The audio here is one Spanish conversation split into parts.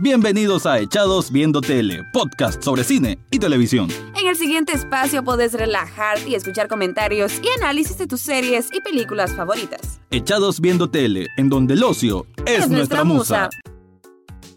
Bienvenidos a Echados Viendo Tele, podcast sobre cine y televisión. En el siguiente espacio podés relajarte y escuchar comentarios y análisis de tus series y películas favoritas. Echados Viendo Tele, en donde el ocio es, nuestra musa.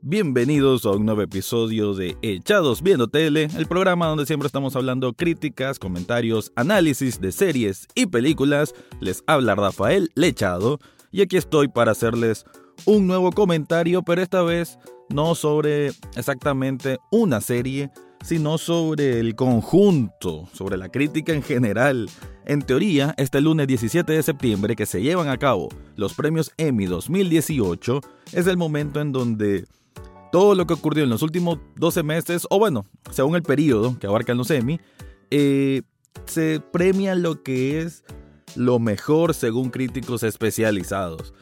Bienvenidos a un nuevo episodio de Echados Viendo Tele, el programa donde siempre estamos hablando críticas, comentarios, análisis de series y películas. Les habla Rafael Lechado y aquí estoy para hacerles un nuevo comentario, pero esta vez no sobre exactamente una serie, sino sobre el conjunto, sobre la crítica en general. En teoría, este lunes 17 de septiembre que se llevan a cabo los premios Emmy 2018 es el momento en donde todo lo que ocurrió en los últimos 12 meses, o bueno, según el periodo que abarcan los Emmy, eh, se premia lo que es lo mejor según críticos especializados.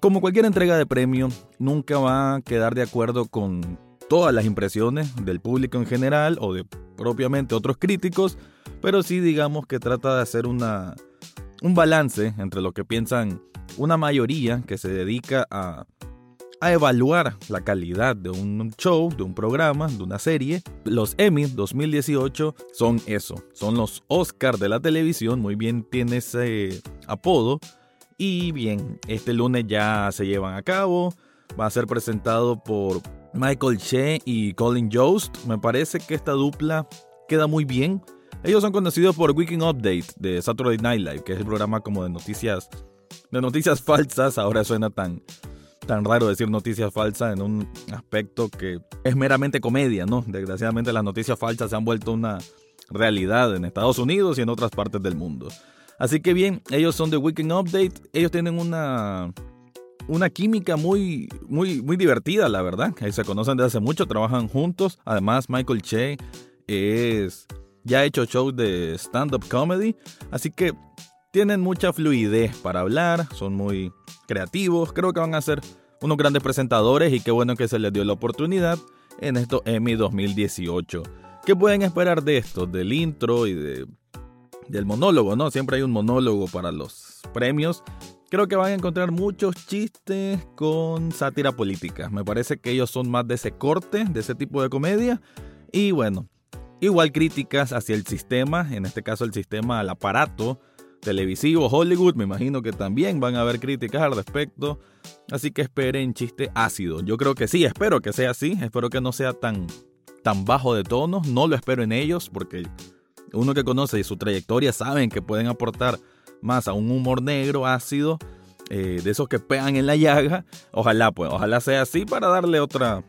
Como cualquier entrega de premio, nunca va a quedar de acuerdo con todas las impresiones del público en general o de propiamente otros críticos, pero sí digamos que trata de hacer una, un balance entre lo que piensan una mayoría que se dedica a, a evaluar la calidad de un show, de un programa, de una serie. Los Emmy 2018 son eso, son los Oscars de la televisión, muy bien tiene ese apodo y bien, este lunes ya se llevan a cabo. Va a ser presentado por Michael Che y Colin Jost. Me parece que esta dupla queda muy bien. Ellos son conocidos por Weekend Update de Saturday Night Live, que es el programa como de noticias de noticias falsas. Ahora suena tan tan raro decir noticias falsas en un aspecto que es meramente comedia, ¿no? Desgraciadamente las noticias falsas se han vuelto una realidad en Estados Unidos y en otras partes del mundo. Así que bien, ellos son de Weekend Update. Ellos tienen una, una química muy, muy, muy divertida, la verdad. Se conocen desde hace mucho, trabajan juntos. Además, Michael Che es ya ha hecho shows de stand-up comedy. Así que tienen mucha fluidez para hablar, son muy creativos. Creo que van a ser unos grandes presentadores y qué bueno que se les dio la oportunidad en esto Emmy 2018. ¿Qué pueden esperar de esto? Del intro y de del monólogo, ¿no? Siempre hay un monólogo para los premios. Creo que van a encontrar muchos chistes con sátira política. Me parece que ellos son más de ese corte, de ese tipo de comedia. Y bueno, igual críticas hacia el sistema, en este caso el sistema al aparato televisivo Hollywood. Me imagino que también van a haber críticas al respecto. Así que esperen chiste ácido. Yo creo que sí, espero que sea así. Espero que no sea tan, tan bajo de tono. No lo espero en ellos porque uno que conoce su trayectoria saben que pueden aportar más a un humor negro, ácido, eh, de esos que pegan en la llaga. Ojalá, pues, ojalá sea así para darle otra,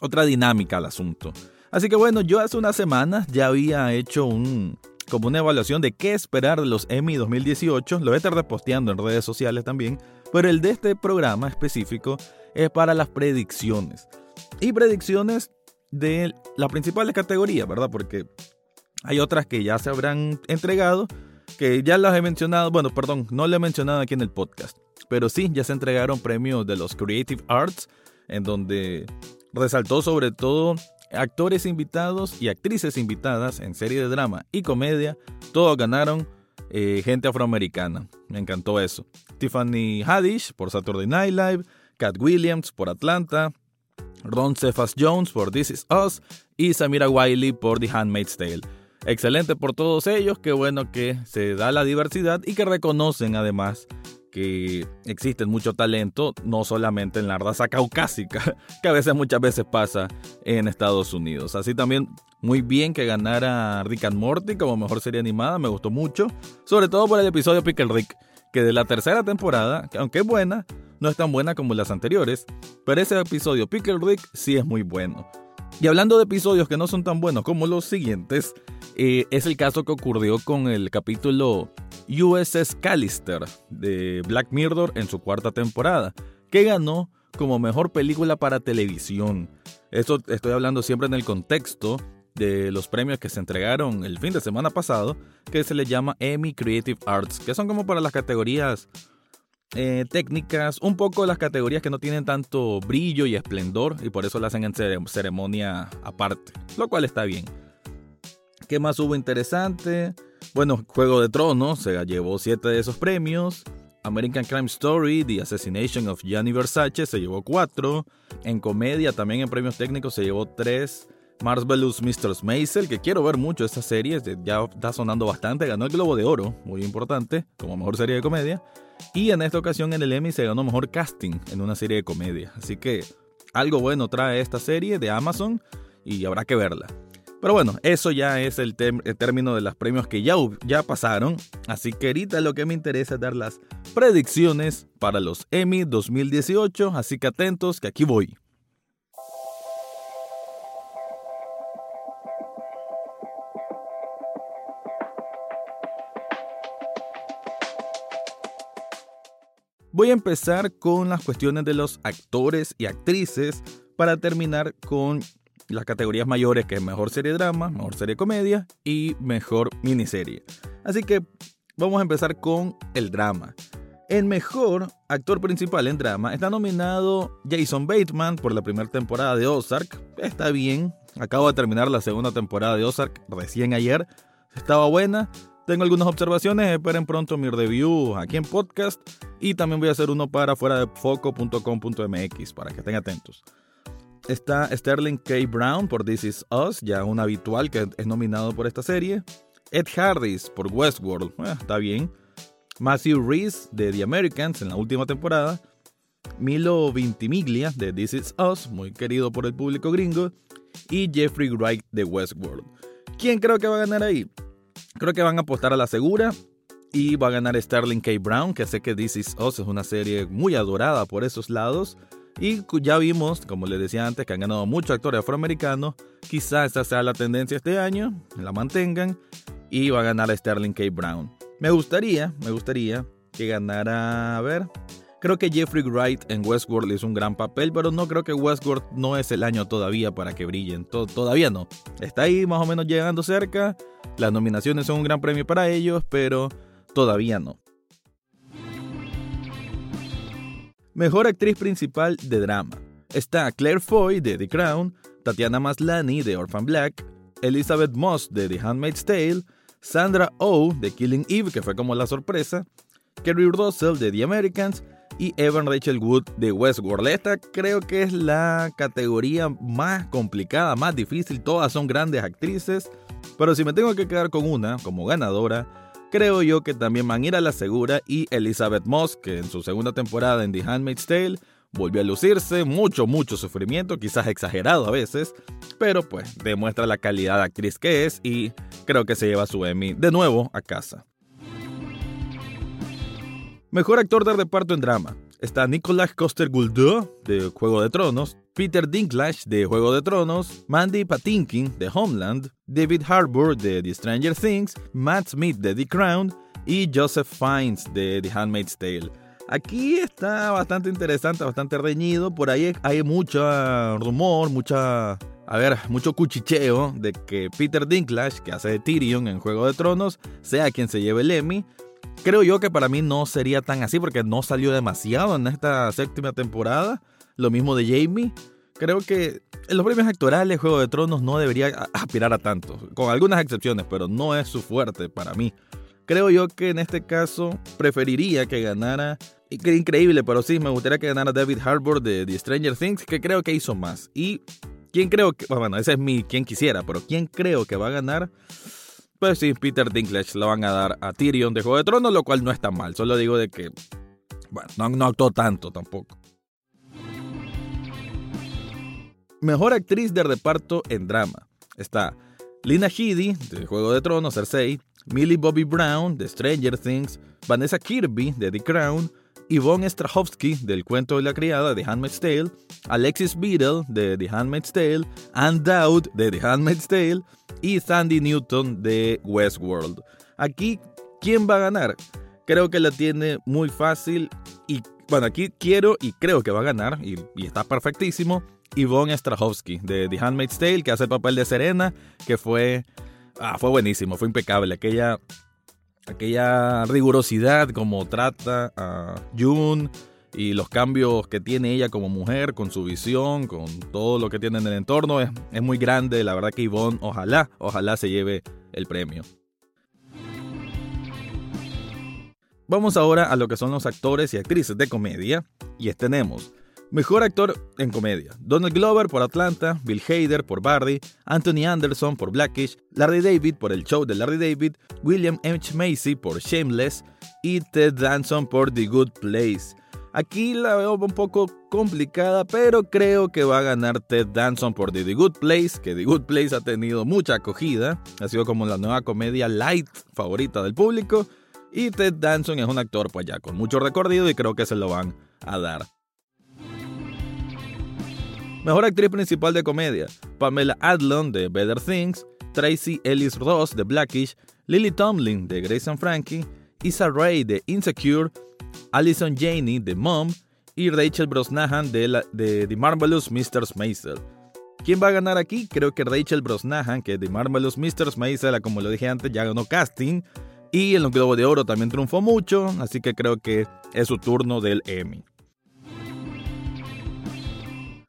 otra dinámica al asunto. Así que bueno, yo hace unas semanas ya había hecho un, como una evaluación de qué esperar de los Emmy 2018. Lo voy a estar reposteando en redes sociales también. Pero el de este programa específico es para las predicciones. Y predicciones de las principales categorías, ¿verdad? Porque hay otras que ya se habrán entregado, que ya las he mencionado, bueno, perdón, no le he mencionado aquí en el podcast, pero sí, ya se entregaron premios de los Creative Arts, en donde resaltó sobre todo actores invitados y actrices invitadas en serie de drama y comedia, todos ganaron eh, gente afroamericana. Me encantó eso. Tiffany Haddish por Saturday Night Live, Cat Williams por Atlanta, Ron Cephas Jones por This Is Us y Samira Wiley por The Handmaid's Tale. Excelente por todos ellos, qué bueno que se da la diversidad y que reconocen además que existe mucho talento, no solamente en la raza caucásica, que a veces muchas veces pasa en Estados Unidos. Así también muy bien que ganara Rick and Morty como mejor serie animada, me gustó mucho, sobre todo por el episodio Pickle Rick, que de la tercera temporada, que aunque es buena, no es tan buena como las anteriores, pero ese episodio Pickle Rick sí es muy bueno. Y hablando de episodios que no son tan buenos como los siguientes, eh, es el caso que ocurrió con el capítulo USS Callister de Black Mirror en su cuarta temporada, que ganó como mejor película para televisión. Esto estoy hablando siempre en el contexto de los premios que se entregaron el fin de semana pasado, que se le llama Emmy Creative Arts, que son como para las categorías eh, técnicas, un poco las categorías que no tienen tanto brillo y esplendor y por eso las hacen en ceremonia aparte, lo cual está bien. ¿Qué más hubo interesante? Bueno, Juego de Tronos se llevó siete de esos premios. American Crime Story, The Assassination of Gianni Versace se llevó 4. En comedia, también en premios técnicos, se llevó 3. Marvelous Mr. Maisel, que quiero ver mucho esta serie, ya está sonando bastante, ganó el Globo de Oro, muy importante, como mejor serie de comedia. Y en esta ocasión en el Emmy se ganó mejor casting en una serie de comedia. Así que algo bueno trae esta serie de Amazon y habrá que verla. Pero bueno, eso ya es el, término de los premios que ya, ya pasaron. Así que ahorita lo que me interesa es dar las predicciones para los Emmy 2018. Así que atentos, que aquí voy. Voy a empezar con las cuestiones de los actores y actrices para terminar con las categorías mayores que es mejor serie drama, mejor serie comedia y mejor miniserie. Así que vamos a empezar con el drama. El mejor actor principal en drama está nominado Jason Bateman por la primera temporada de Ozark. Está bien, acabo de terminar la segunda temporada de Ozark recién ayer. Estaba buena, tengo algunas observaciones, esperen pronto mi review aquí en podcast y también voy a hacer uno para fuera de foco.com.mx para que estén atentos. Está Sterling K. Brown por This Is Us, ya un habitual que es nominado por esta serie. Ed Harris por Westworld, eh, está bien. Matthew Reese de The Americans en la última temporada. Milo Vintimiglia de This Is Us, muy querido por el público gringo. Y Jeffrey Wright de Westworld. ¿Quién creo que va a ganar ahí? Creo que van a apostar a la segura y va a ganar Sterling K. Brown, que sé que This Is Us es una serie muy adorada por esos lados. Y ya vimos, como les decía antes, que han ganado muchos actores afroamericanos. Quizá esta sea la tendencia este año, la mantengan y va a ganar Sterling K. Brown. Me gustaría, me gustaría que ganara, a ver, creo que Jeffrey Wright en Westworld hizo un gran papel, pero no creo que Westworld no es el año todavía para que brillen. todavía no. Está ahí más o menos llegando cerca. Las nominaciones son un gran premio para ellos, pero todavía no. Mejor actriz principal de drama. Está Claire Foy de The Crown, Tatiana Maslany de Orphan Black, Elizabeth Moss de The Handmaid's Tale, Sandra Oh de Killing Eve, que fue como la sorpresa, Kerry Russell de The Americans y Evan Rachel Wood de Westworld. Esta creo que es la categoría más complicada, más difícil. Todas son grandes actrices. Pero si me tengo que quedar con una como ganadora, creo yo que también van a ir a la segura y Elizabeth Moss, que en su segunda temporada en The Handmaid's Tale volvió a lucirse, mucho, mucho sufrimiento, quizás exagerado a veces, pero pues demuestra la calidad de actriz que es y creo que se lleva su Emmy de nuevo a casa. Mejor actor de reparto en drama. Está Nicolas Coster-Waldau de Juego de Tronos, Peter Dinklage de Juego de Tronos, Mandy Patinkin de Homeland, David Harbour de The Stranger Things, Matt Smith de The Crown y Joseph Fiennes de The Handmaid's Tale. Aquí está bastante interesante, bastante reñido. Por ahí hay mucho rumor, mucha. A ver, mucho cuchicheo de que Peter Dinklage, que hace de Tyrion en Juego de Tronos, sea quien se lleve el Emmy. Creo yo que para mí no sería tan así porque no salió demasiado en esta séptima temporada. Lo mismo de Jamie. Creo que en los premios actorales Juego de Tronos no debería aspirar a tanto, con algunas excepciones, pero no es su fuerte para mí. Creo yo que en este caso preferiría que ganara, increíble, pero sí, me gustaría que ganara David Harbour de The Stranger Things, que creo que hizo más. Y quién creo que, bueno, ese es mi quien quisiera, pero quién creo que va a ganar, pues sí, Peter Dinklage lo van a dar a Tyrion de Juego de Tronos, lo cual no está mal, solo digo de que, bueno, no, no actuó tanto tampoco. Mejor actriz de reparto en drama. Está Lina Headey, de Juego de Tronos, Cersei, Millie Bobby Brown, de Stranger Things, Vanessa Kirby, de The Crown, Yvonne Strahovski, del Cuento de la Criada, de Handmaid's Tale, Alexis Beadle, de The Handmaid's Tale, Anne Dowd, de The Handmaid's Tale, y Sandy Newton, de Westworld. Aquí, ¿quién va a ganar? Creo que la tiene muy fácil y, bueno, aquí quiero y creo que va a ganar, y, está perfectísimo, Yvonne Strahovski de The Handmaid's Tale, que hace el papel de Serena, que fue, ah, fue buenísimo, fue impecable. Aquella, aquella rigurosidad como trata a June y los cambios que tiene ella como mujer, con su visión, con todo lo que tiene en el entorno, es, es muy grande. La verdad que Yvonne, ojalá, ojalá se lleve el premio. Vamos ahora a lo que son los actores y actrices de comedia. Y tenemos Mejor actor en comedia: Donald Glover por Atlanta, Bill Hader por Barry, Anthony Anderson por Blackish, Larry David por El Show de Larry David, William H. Macy por Shameless y Ted Danson por The Good Place. Aquí la veo un poco complicada, pero creo que va a ganar Ted Danson por The, Good Place, que The Good Place ha tenido mucha acogida, ha sido como la nueva comedia light favorita del público, y Ted Danson es un actor pues ya con mucho recorrido y creo que se lo van a dar. Mejor actriz principal de comedia, Pamela Adlon de Better Things, Tracy Ellis Ross de Blackish, Lily Tomlin de Grace and Frankie, Issa Rae de Insecure, Alison Janey de Mom y Rachel Brosnahan de, The Marvelous Mr. Maisel. ¿Quién va a ganar aquí? Creo que Rachel Brosnahan, que de Marvelous Mr. Maisel, como lo dije antes, ya ganó casting. Y en los de Oro también triunfó mucho, así que creo que es su turno del Emmy.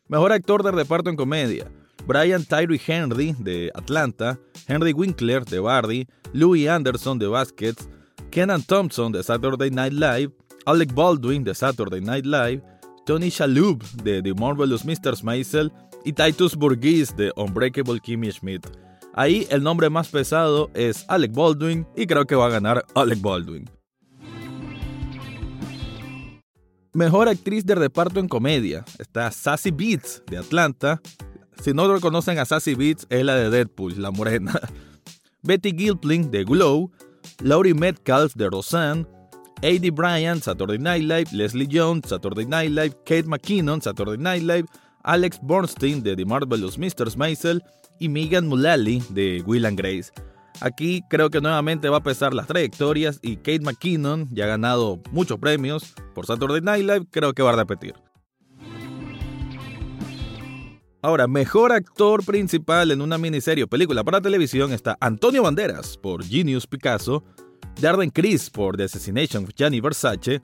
Mejor actor de reparto en comedia. Brian Tyree Henry de Atlanta, Henry Winkler de Barry, Louis Anderson de Baskets, Kenan Thompson de Saturday Night Live, Alec Baldwin de Saturday Night Live, Tony Shalhoub de The Marvelous Mr. Maisel y Titus Burgess de Unbreakable Kimmy Schmidt. Ahí el nombre más pesado es Alec Baldwin y creo que va a ganar Alec Baldwin. Mejor actriz de reparto en comedia está Sassy Beats de Atlanta. Si no reconocen a Sassy Beats, es la de Deadpool, la morena. Betty Gilpling de Glow, Laurie Metcalf de Roseanne, A.D. Bryant, Saturday Night Live, Leslie Jones, Saturday Night Live, Kate McKinnon, Saturday Night Live, Alex Bornstein de The Marvelous Mr. Maisel y Megan Mullally de Will and Grace. Aquí creo que nuevamente va a pesar las trayectorias y Kate McKinnon ya ha ganado muchos premios por Saturday Night Live, creo que va a repetir. Ahora, mejor actor principal en una miniserie o película para televisión está Antonio Banderas por Genius Picasso, Darden Criss por The Assassination of Gianni Versace,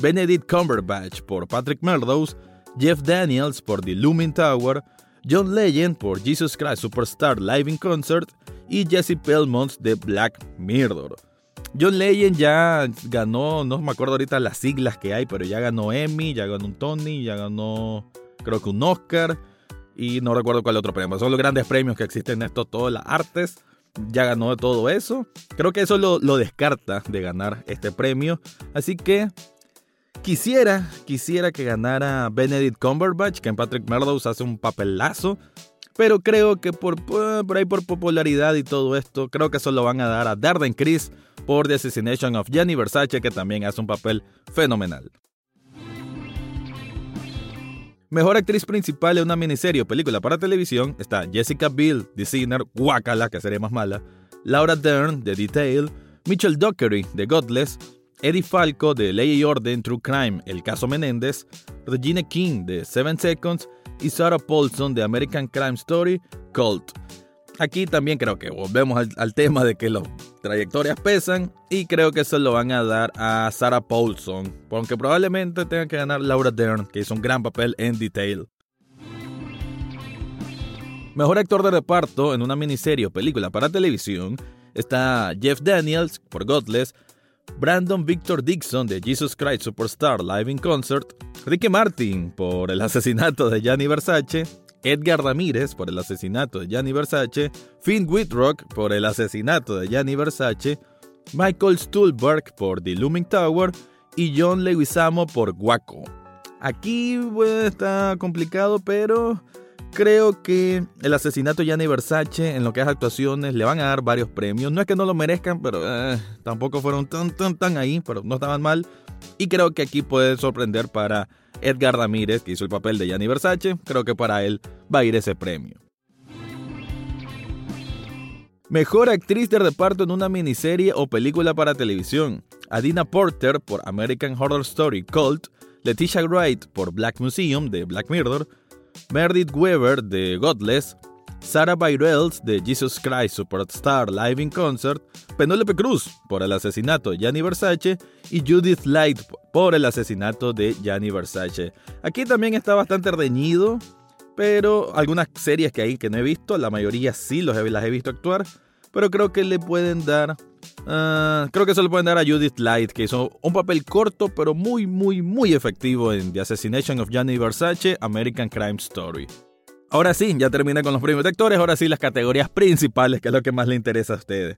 Benedict Cumberbatch por Patrick Melrose, Jeff Daniels por The Looming Tower, John Legend por Jesus Christ Superstar Live in Concert y Jesse Pelmont de Black Mirror. John Legend ya ganó, no me acuerdo ahorita las siglas que hay, pero ya ganó Emmy, ya ganó un Tony, ya ganó creo que un Oscar y no recuerdo cuál otro premio. Son los grandes premios que existen en esto, todas las artes ya ganó todo eso. Creo que eso lo, descarta de ganar este premio. Así que quisiera, quisiera que ganara Benedict Cumberbatch, que en Patrick Meadows hace un papelazo. Pero creo que por, por ahí por popularidad y todo esto, creo que eso lo van a dar a Darden Chris por The Assassination of Gianni Versace, que también hace un papel fenomenal. Mejor actriz principal en una miniserie o película para televisión está Jessica Biel, The Sinner, Guacala, que sería más mala, Laura Dern, de Detail, Mitchell Dockery, de Godless, Eddie Falco, de Ley y Orden, True Crime, El Caso Menéndez, Regina King, de Seven Seconds, y Sarah Paulson, de American Crime Story, Cult. Aquí también creo que volvemos al, tema de que las trayectorias pesan y creo que se lo van a dar a Sarah Paulson, aunque probablemente tenga que ganar Laura Dern, que hizo un gran papel en Detail. Mejor actor de reparto en una miniserie o película para televisión está Jeff Daniels por Godless, Brandon Victor Dixon de Jesus Christ Superstar Live in Concert, Ricky Martin por el asesinato de Gianni Versace, Edgar Ramírez por el asesinato de Gianni Versace, Finn Whitrock por el asesinato de Gianni Versace, Michael Stuhlbarg por The Looming Tower y John Leguizamo por Guaco. Aquí está complicado, pero creo que el asesinato de Gianni Versace en lo que es actuaciones le van a dar varios premios. No es que no lo merezcan, pero eh, tampoco fueron tan, tan, tan ahí, pero no estaban mal. Y creo que aquí puede sorprender para Edgar Ramírez, que hizo el papel de Gianni Versace, creo que para él va a ir ese premio. Mejor actriz de reparto en una miniserie o película para televisión. Adina Porter por American Horror Story Cult, Leticia Wright por Black Museum de Black Mirror, Meredith Weber de Godless, Sarah Bareilles de Jesus Christ Superstar Live in Concert, Penélope Cruz por el asesinato de Gianni Versace y Judith Light por el asesinato de Gianni Versace. Aquí también está bastante reñido, pero algunas series que hay que no he visto, la mayoría sí los las he visto actuar, pero creo que le pueden dar Ah, creo que se lo pueden dar a Judith Light, que hizo un papel corto, pero muy, muy, muy efectivo en The Assassination of Gianni Versace, American Crime Story. Ahora sí, ya terminé con los premios actores, ahora sí las categorías principales, que es lo que más le interesa a ustedes.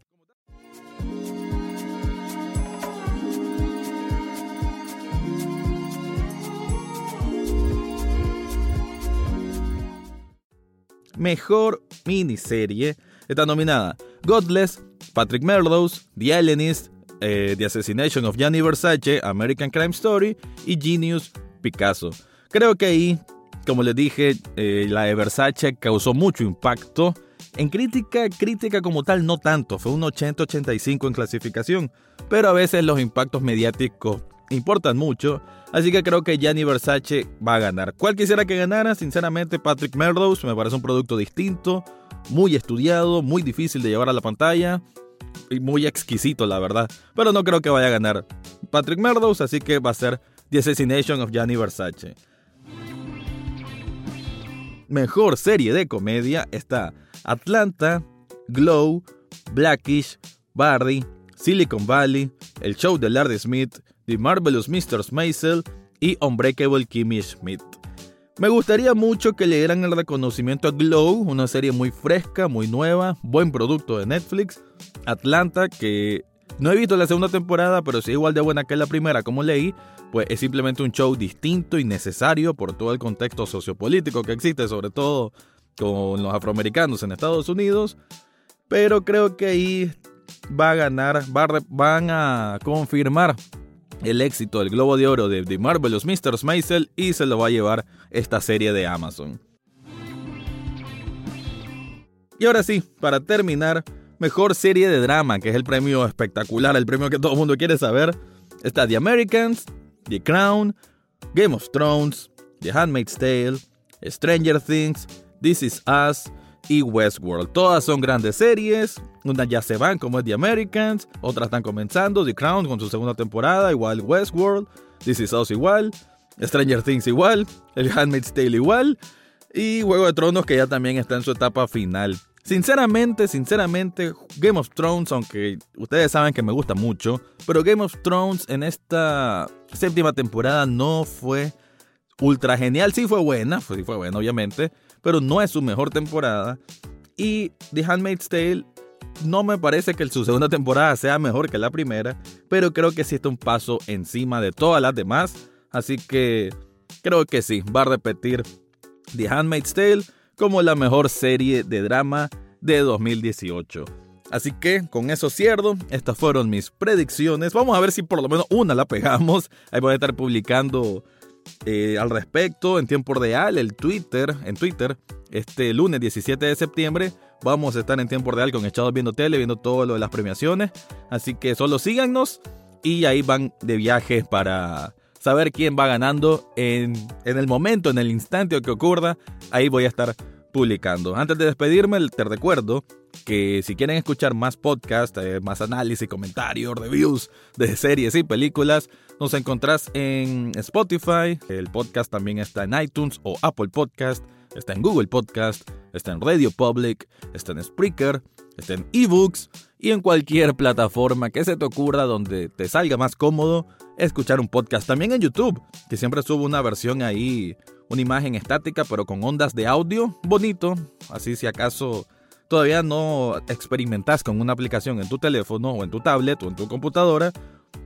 Mejor miniserie está nominada Godless, Patrick Melrose, The Alienist, eh, The Assassination of Gianni Versace, American Crime Story y Genius Picasso. Creo que ahí, como les dije, eh, la de Versace causó mucho impacto. En crítica, crítica como tal no tanto, fue un 80-85 en clasificación, pero a veces los impactos mediáticos importan mucho, así que creo que Gianni Versace va a ganar. ¿Cuál quisiera que ganara? Sinceramente, Patrick Melrose me parece un producto distinto, muy estudiado, muy difícil de llevar a la pantalla y muy exquisito, la verdad. Pero no creo que vaya a ganar Patrick Melrose, así que va a ser The Assassination of Gianni Versace. Mejor serie de comedia está Atlanta, Glow, Blackish, Barry, Silicon Valley, El Show de Larry Smith, The Marvelous Mr. Maisel y Unbreakable Kimmy Schmidt. Me gustaría mucho que le dieran el reconocimiento a Glow, una serie muy fresca, muy nueva, buen producto de Netflix. Atlanta, que no he visto la segunda temporada, pero sí igual de buena que la primera, como leí, pues es simplemente un show distinto y necesario por todo el contexto sociopolítico que existe, sobre todo con los afroamericanos en Estados Unidos. Pero creo que ahí va a ganar, van a confirmar el éxito del Globo de Oro de The Marvelous Mr. Maisel y se lo va a llevar esta serie de Amazon. Y ahora sí, para terminar, mejor serie de drama, que es el premio espectacular, el premio que todo el mundo quiere saber, está The Americans, The Crown, Game of Thrones, The Handmaid's Tale, Stranger Things, This Is Us, y Westworld. Todas son grandes series, unas ya se van como es The Americans, otras están comenzando, The Crown con su segunda temporada, igual Westworld, This Is Us igual, Stranger Things igual, El Handmaid's Tale igual, y Juego de Tronos que ya también está en su etapa final. Sinceramente, sinceramente, Game of Thrones, aunque ustedes saben que me gusta mucho, pero Game of Thrones en esta séptima temporada no fue ultra genial. Sí fue buena, sí fue buena, obviamente, pero no es su mejor temporada. Y The Handmaid's Tale no me parece que su segunda temporada sea mejor que la primera, pero creo que sí está un paso encima de todas las demás. Así que creo que sí, va a repetir The Handmaid's Tale como la mejor serie de drama de 2018. Así que con eso cierro, estas fueron mis predicciones. Vamos a ver si por lo menos una la pegamos. Ahí voy a estar publicando eh, al respecto en tiempo real, el Twitter, en Twitter, este lunes 17 de septiembre. Vamos a estar en tiempo real con Echados Viendo Tele, viendo todo lo de las premiaciones. Así que solo síganos y ahí van de viaje para saber quién va ganando en, en el momento, en el instante que ocurra. Ahí voy a estar publicando. Antes de despedirme, te recuerdo que si quieren escuchar más podcast, eh, más análisis, comentarios, reviews de series y películas, nos encontrás en Spotify. El podcast también está en iTunes o Apple Podcast. Está en Google Podcast, está en Radio Public, está en Spreaker, está en eBooks y en cualquier plataforma que se te ocurra donde te salga más cómodo escuchar un podcast. También en YouTube, que siempre subo una versión ahí, una imagen estática, pero con ondas de audio bonito. Así si acaso todavía no experimentas con una aplicación en tu teléfono o en tu tablet o en tu computadora,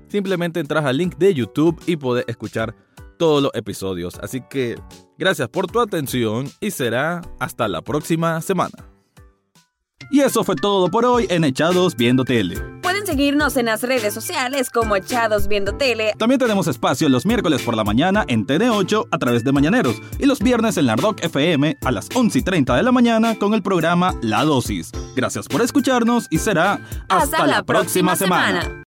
simplemente entras al link de YouTube y puedes escuchar todos los episodios. Así que gracias por tu atención y será hasta la próxima semana. Y eso fue todo por hoy en Echados Viendo Tele. Seguirnos en las redes sociales como Echados Viendo Tele. También tenemos espacio los miércoles por la mañana en TN8 a través de Mañaneros y los viernes en la Rock FM a las 11 y 30 de la mañana con el programa La Dosis. Gracias por escucharnos y será hasta, la, próxima, semana.